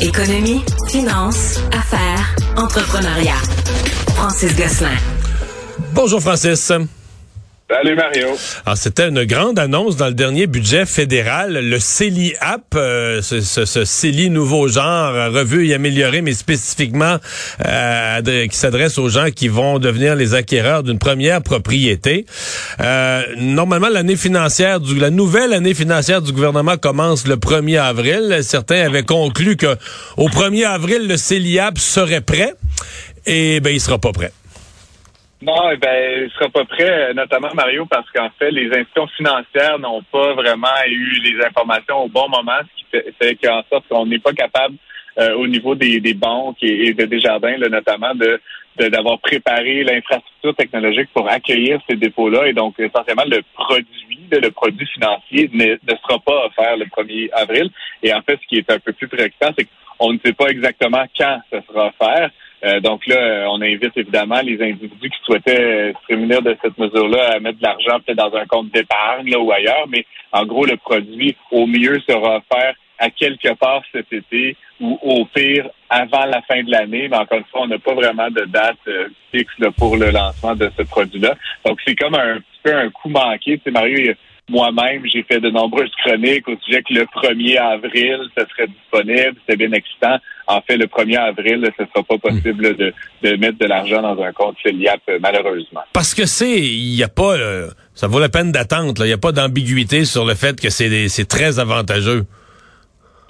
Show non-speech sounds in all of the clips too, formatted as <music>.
Économie, finance, affaires, entrepreneuriat. Francis Gosselin. Bonjour Francis. Salut Mario. Alors c'était une grande annonce dans le dernier budget fédéral, le CELI App, euh, ce, ce, CELI nouveau genre, euh, revu et amélioré, mais spécifiquement euh, qui s'adresse aux gens qui vont devenir les acquéreurs d'une première propriété. normalement, l'année financière, du, la nouvelle année financière du gouvernement commence le 1er avril. Certains avaient conclu que au 1er avril, le CELI App serait prêt. Et ben, il sera pas prêt. Non, eh ben, il sera pas prêt, notamment Mario, parce qu'en fait, les institutions financières n'ont pas vraiment eu les informations au bon moment, ce qui fait, qu'en sorte qu'on n'est pas capable, euh, au niveau des, banques et, de Desjardins, là, notamment, de d'avoir préparé l'infrastructure technologique pour accueillir ces dépôts-là. Et donc, essentiellement, le produit, le produit financier ne, ne sera pas offert le 1er avril. Et en fait, ce qui est un peu plus préoccupant, c'est qu'on ne sait pas exactement quand ça sera offert. Euh, donc là, on invite évidemment les individus qui souhaitaient se prémunir de cette mesure-là à mettre de l'argent peut-être dans un compte d'épargne ou ailleurs, mais en gros, le produit au mieux sera offert à quelque part cet été ou au pire avant la fin de l'année. Mais encore une fois, on n'a pas vraiment de date euh, fixe pour le lancement de ce produit-là. Donc c'est comme un petit peu un coup manqué. Tu sais, Mario, moi-même, j'ai fait de nombreuses chroniques au sujet que le 1er avril, ce serait disponible. C'est bien excitant. En fait, le 1er avril, ce ne sera pas possible de, de, mettre de l'argent dans un compte Filiap, malheureusement. Parce que c'est, il n'y a pas, euh, ça vaut la peine d'attendre. Il n'y a pas d'ambiguïté sur le fait que c'est très avantageux.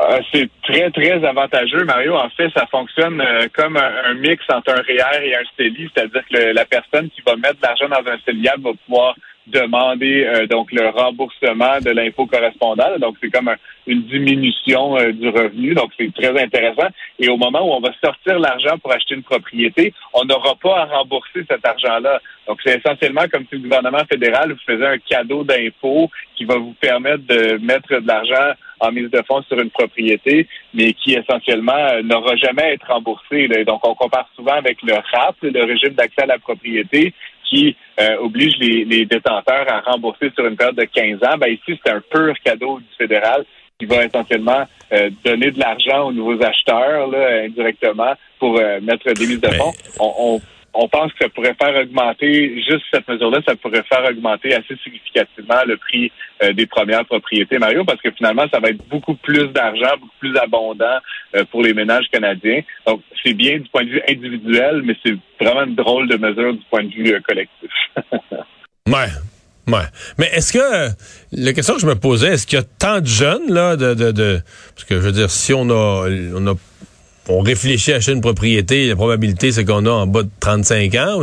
Euh, c'est très, très avantageux, Mario. En fait, ça fonctionne euh, comme un, mix entre un REER et un CELI, c'est-à-dire que la personne qui va mettre de l'argent dans un CELIAP va pouvoir demander euh, donc le remboursement de l'impôt correspondant. Donc, c'est comme une diminution euh, du revenu. Donc, c'est très intéressant. Et au moment où on va sortir l'argent pour acheter une propriété, on n'aura pas à rembourser cet argent-là. Donc, c'est essentiellement comme si le gouvernement fédéral vous faisait un cadeau d'impôt qui va vous permettre de mettre de l'argent en mise de fonds sur une propriété, mais qui essentiellement euh, n'aura jamais à être remboursé. Donc, on compare souvent avec le RAP, le régime d'accès à la propriété, qui euh, oblige les, détenteurs à rembourser sur une période de 15 ans. Ben ici, c'est un pur cadeau du fédéral qui va essentiellement euh, donner de l'argent aux nouveaux acheteurs là, indirectement pour euh, mettre des mises de fonds. On, on pense que ça pourrait faire augmenter, juste cette mesure-là, ça pourrait faire augmenter assez significativement le prix euh, des premières propriétés, Mario, parce que finalement, ça va être beaucoup plus d'argent, beaucoup plus abondant euh, pour les ménages canadiens. Donc, c'est bien du point de vue individuel, mais c'est vraiment une drôle de mesure du point de vue euh, collectif. <laughs> ouais. Ouais. Mais est-ce que la question que je me posais, est-ce qu'il y a tant de jeunes là de, de, de parce que je veux dire si on on a on réfléchit à acheter une propriété, la probabilité, c'est qu'on a en bas de 35 ans.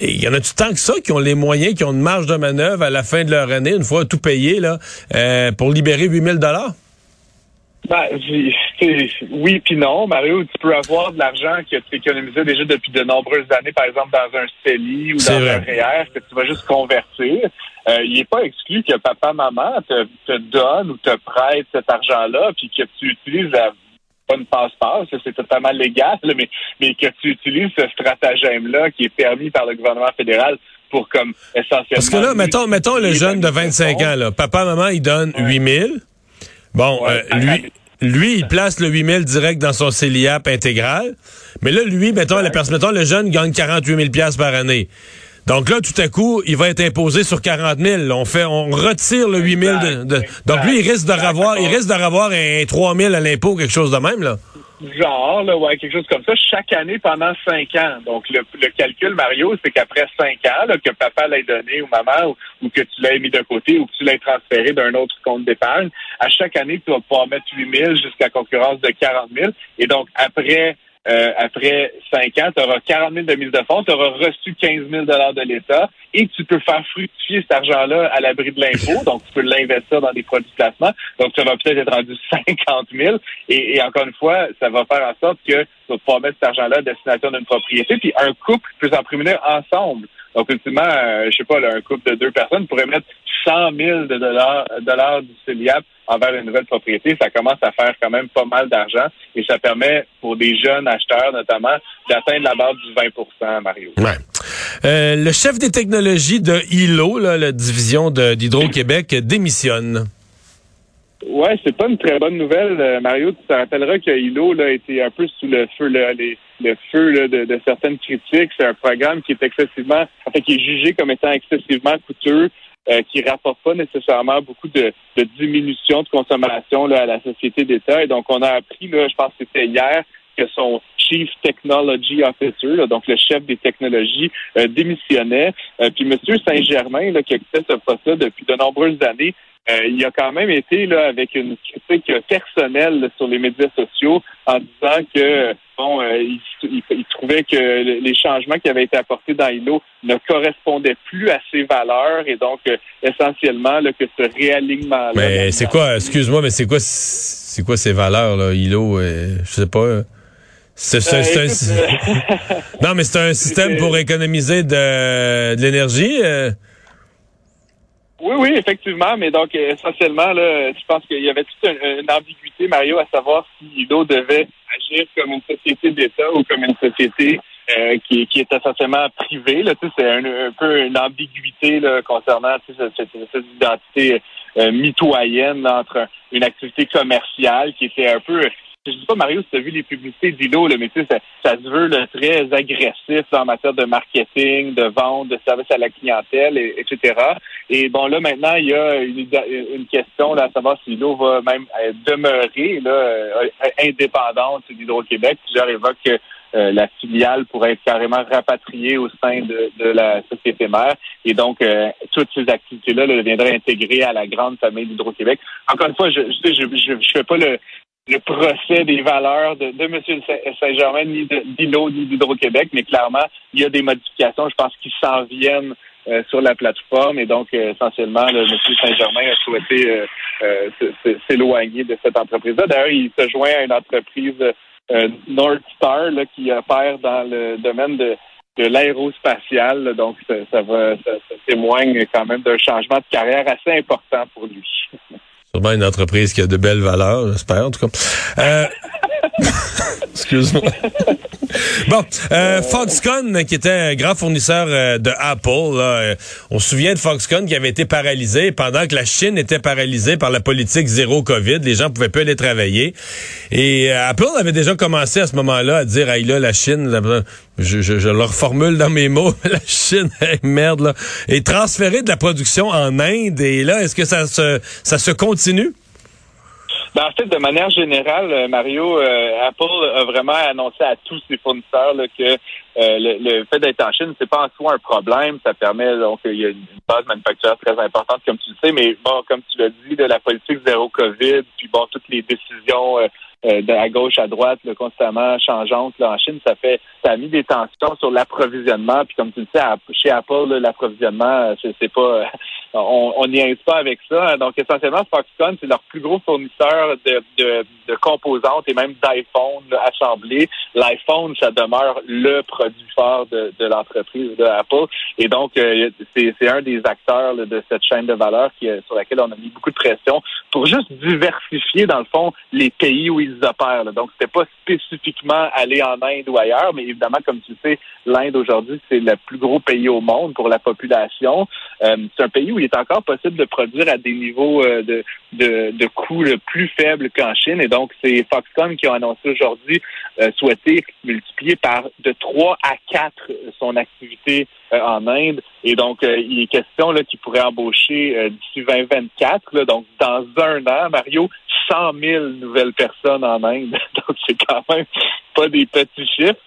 Il y en a-tu tant que ça qui ont les moyens, qui ont une marge de manœuvre à la fin de leur année, une fois tout payé, là, euh, pour libérer 8000 dollars? Ben, oui puis non, Mario. Tu peux avoir de l'argent que tu économisé déjà depuis de nombreuses années, par exemple dans un CELI ou dans un REER, que tu vas juste convertir. Euh, il n'est pas exclu que papa, maman te, te donne ou te prête cet argent-là, puis que tu utilises la pas une passe-passe, c'est totalement légal, mais, mais que tu utilises ce stratagème-là qui est permis par le gouvernement fédéral pour comme essentiellement... Parce que là, mettons, mettons le jeune de 25 ans, là, papa, maman, il donne 8 000. Bon, euh, lui... Lui, il place le 000 direct dans son CELIAP intégral. Mais là, lui, mettons, la personne, mettons, le jeune gagne 48 000 par année. Donc là, tout à coup, il va être imposé sur 40 000. On fait, on retire le 8 000. De, donc lui, il risque de revoir, il risque de revoir un 3 000 à l'impôt, quelque chose de même, là. Genre, là, ouais, quelque chose comme ça, chaque année pendant cinq ans. Donc, le, calcul, Mario, c'est qu'après cinq ans, là, que papa l'ait donné ou maman, ou, que tu l'aies mis de côté, ou que tu l'aies transféré d'un autre compte d'épargne, à chaque année, tu vas pouvoir mettre 8 000 jusqu'à concurrence de 40 000. Et donc, après euh, après cinq ans, tu auras 40 000 de mise de fonds, tu auras reçu 15 000 de l'État et tu peux faire fructifier cet argent-là à l'abri de l'impôt. <laughs> Donc, tu peux l'investir dans des produits de placement. Donc, ça va peut-être être rendu 50 000. Et, et, encore une fois, ça va faire en sorte que tu vas pouvoir mettre cet argent-là à destination d'une propriété. Puis, un couple peut s'en prémunir ensemble. Donc, ultimement, euh, je sais pas, un couple de deux personnes pourrait mettre 100 000 de dollars, dollars du CELIAP envers une nouvelle propriété, ça commence à faire quand même pas mal d'argent et ça permet pour des jeunes acheteurs notamment d'atteindre la base du 20% Mario. Ouais. Euh, le chef des technologies de ILO, la division d'Hydro-Québec, démissionne. Ouais, c'est pas une très bonne nouvelle, euh, Mario. Tu te rappelleras que Hilo là, a été un peu sous le feu, là, les, le feu là, de, de, certaines critiques. C'est un programme qui est excessivement, en fait, qui est jugé comme étant excessivement coûteux, euh, qui rapporte pas nécessairement beaucoup de, de diminution de consommation là, à la société d'État. Et donc, on a appris, là, je pense que c'était hier, que son Chief Technology Officer, donc le chef des technologies, euh, démissionnait. Euh, puis M. Saint-Germain, qui fait ce poste-là depuis de nombreuses années, euh, il a quand même été là avec une critique personnelle sur les médias sociaux en disant que bon, euh, il, trouvait que les changements qui avaient été apportés dans ILO ne correspondaient plus à ses valeurs et donc euh, essentiellement là, que ce réalignement. Mais c'est quoi Excuse-moi, mais c'est quoi c'est quoi ces valeurs là ILO Je sais pas. C'est, <laughs> non, mais c'est un système <laughs> pour économiser de, de l'énergie. Oui, oui, effectivement, mais donc essentiellement, là, je pense qu'il y avait toute une, ambiguïté, Mario, à savoir si Ido devait agir comme une société d'État ou comme une société euh, qui, qui est essentiellement privée. Là, c'est un, peu une ambiguïté là, concernant cette, cette, cette, identité euh, mitoyenne entre une activité commerciale qui était un peu je dis pas, Mario, si tu as vu les publicités d'Ilo, mais tu sais, ça, ça, se veut très agressif en matière de marketing, de vente, de service à la clientèle, etc. Et bon, là, maintenant, il y a une, question là, à savoir si l'eau va même euh, demeurer là, euh, indépendante d'Hydro-Québec. Plusieurs évoquent que euh, la filiale pourrait être carrément rapatriée au sein de, la société mère. Et donc, toutes ces activités-là deviendraient intégrées à la grande famille d'Hydro-Québec. Encore une fois, je ne je, je, je, fais pas le, le procès des valeurs de, de M. Saint-Germain, ni d'ILO, ni d'Hydro-Québec, mais clairement, il y a des modifications, je pense, qui s'en viennent euh, sur la plateforme. Et donc, euh, essentiellement, le, M. Saint-Germain a souhaité euh, s'éloigner de cette entreprise-là. D'ailleurs, il se joint à une entreprise North Star là, qui opère dans le domaine de, de l'aérospatial. Donc, ça, va, ça témoigne quand même d'un changement de carrière assez important pour lui. <laughs> Sûrement une entreprise qui a de belles valeurs, j'espère, en tout cas. Euh... <laughs> Excuse-moi. <laughs> Bon, euh, Foxconn, qui était un grand fournisseur euh, de Apple, euh, on se souvient de Foxconn qui avait été paralysé pendant que la Chine était paralysée par la politique zéro Covid. Les gens pouvaient plus aller travailler. Et Apple avait déjà commencé à ce moment-là à dire, hey là, la Chine, je, je, je leur formule dans mes mots, <laughs> la Chine, <laughs> merde, là, est transférée de la production en Inde. Et là, est-ce que ça se, ça se continue? Ben, en fait, de manière générale, euh, Mario, euh, Apple a vraiment annoncé à tous ses fournisseurs que euh, le, fait d'être en Chine, c'est pas en soi un problème. Ça permet donc il y a une base manufacturière très importante, comme tu le sais, mais bon, comme tu l'as dit, de la politique zéro COVID, puis bon, toutes les décisions de à gauche à droite, constamment changeantes là, en Chine, ça fait ça a mis des tensions sur l'approvisionnement. Puis comme tu le sais, chez Apple, l'approvisionnement, c'est pas <laughs> on n'y aide pas avec ça. Donc, essentiellement, Foxconn, c'est leur plus gros fournisseur de, de, de composantes et même d'iPhone assemblés. L'iPhone, ça demeure le produit fort de, de l'entreprise de Apple. Et donc, euh, c'est un des acteurs de cette chaîne de valeur qui, euh, sur laquelle on a mis beaucoup de pression pour juste diversifier, dans le fond, les pays où ils opèrent. Donc, c'était pas spécifiquement aller en Inde ou ailleurs, mais évidemment, comme tu sais, l'Inde aujourd'hui, c'est le plus gros pays au monde pour la population. Euh, c'est un pays où il est encore possible de produire à des niveaux euh, de, de, de coûts plus faibles qu'en Chine. Et donc, c'est Foxconn qui a annoncé aujourd'hui euh, souhaiter multiplier par de 3 à 4 son activité en Inde. Et donc, il est question qu'il pourrait embaucher d'ici 2024, donc dans un an, Mario, 100 000 nouvelles personnes en Inde. <laughs> Donc, c'est quand même pas des petits chiffres.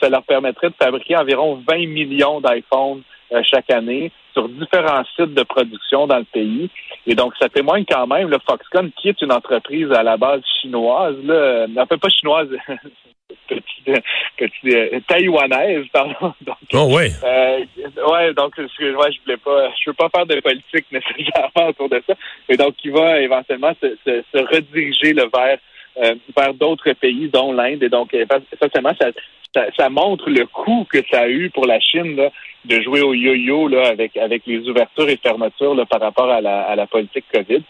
ça leur permettrait de fabriquer environ 20 millions d'iPhones chaque année sur différents sites de production dans le pays. Et donc, ça témoigne quand même, le Foxconn, qui est une entreprise à la base chinoise, là, fait pas chinoise, <laughs> petite, petite euh, taïwanaise, pardon. <laughs> Donc, oh oui. Euh, ouais, donc je, je voulais pas, je veux pas faire de politique <laughs> nécessairement autour de ça, mais donc il va éventuellement se, se, se rediriger le vers euh, vers d'autres pays, dont l'Inde. Et donc, essentiellement, ça, ça, ça, montre le coût que ça a eu pour la Chine là, de jouer au yo-yo là, avec, avec les ouvertures et fermetures là, par rapport à la, à la politique COVID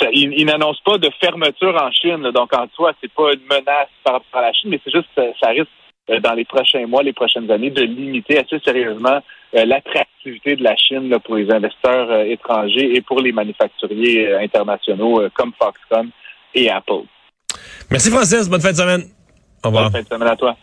ça, ils, ils n'annoncent pas de fermeture en Chine. Donc, en soi, c'est pas une menace par rapport à la Chine, mais c'est juste euh, ça risque euh, dans les prochains mois, les prochaines années, de limiter assez sérieusement euh, l'attractivité de la Chine pour les investisseurs étrangers et pour les manufacturiers internationaux comme Foxconn et Apple. Merci Francis, bonne fin de semaine. Au revoir. Bonne fin de semaine à toi.